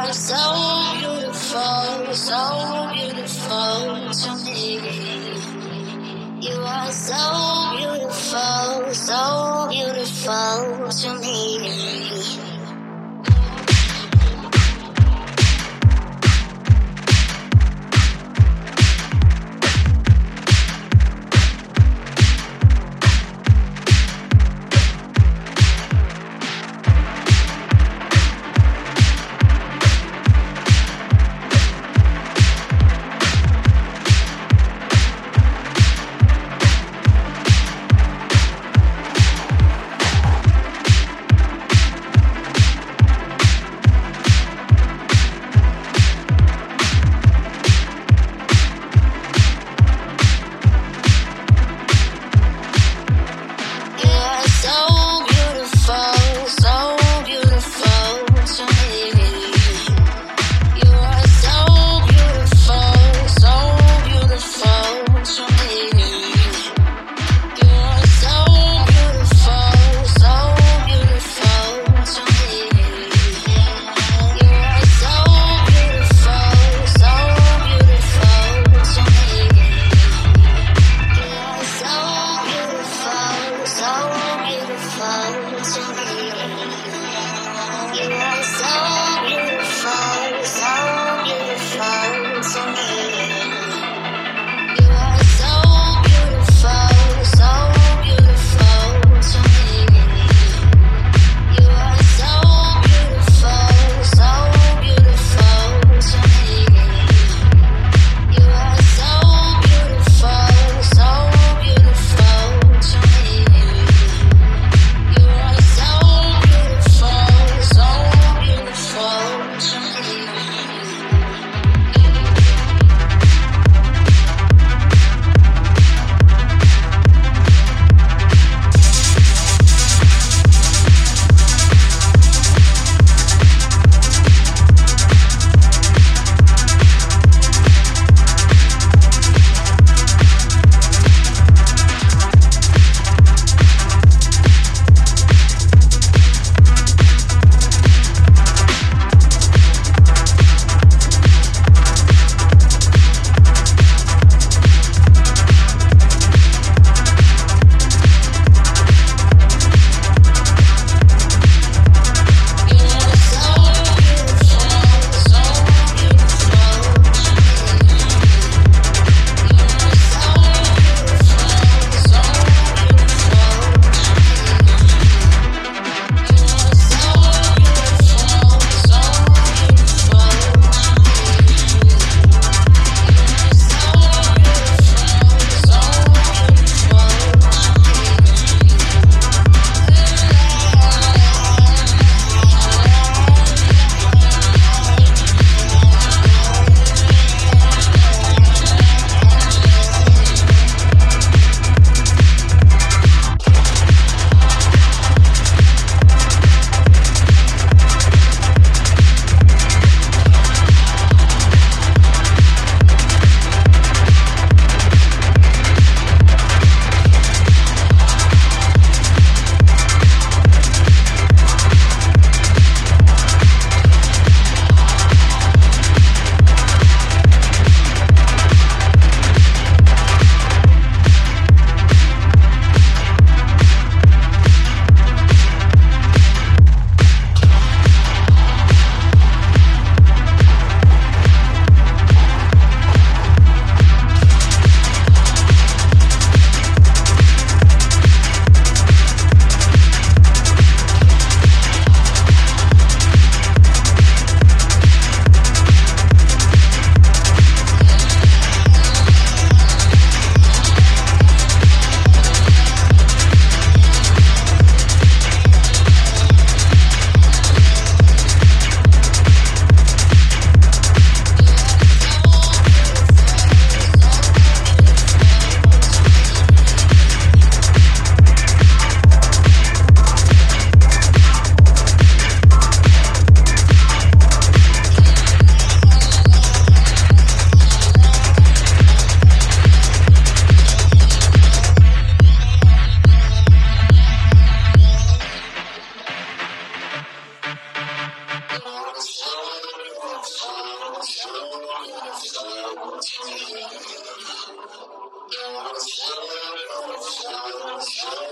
are so beautiful, so beautiful to me. You are so Thank you.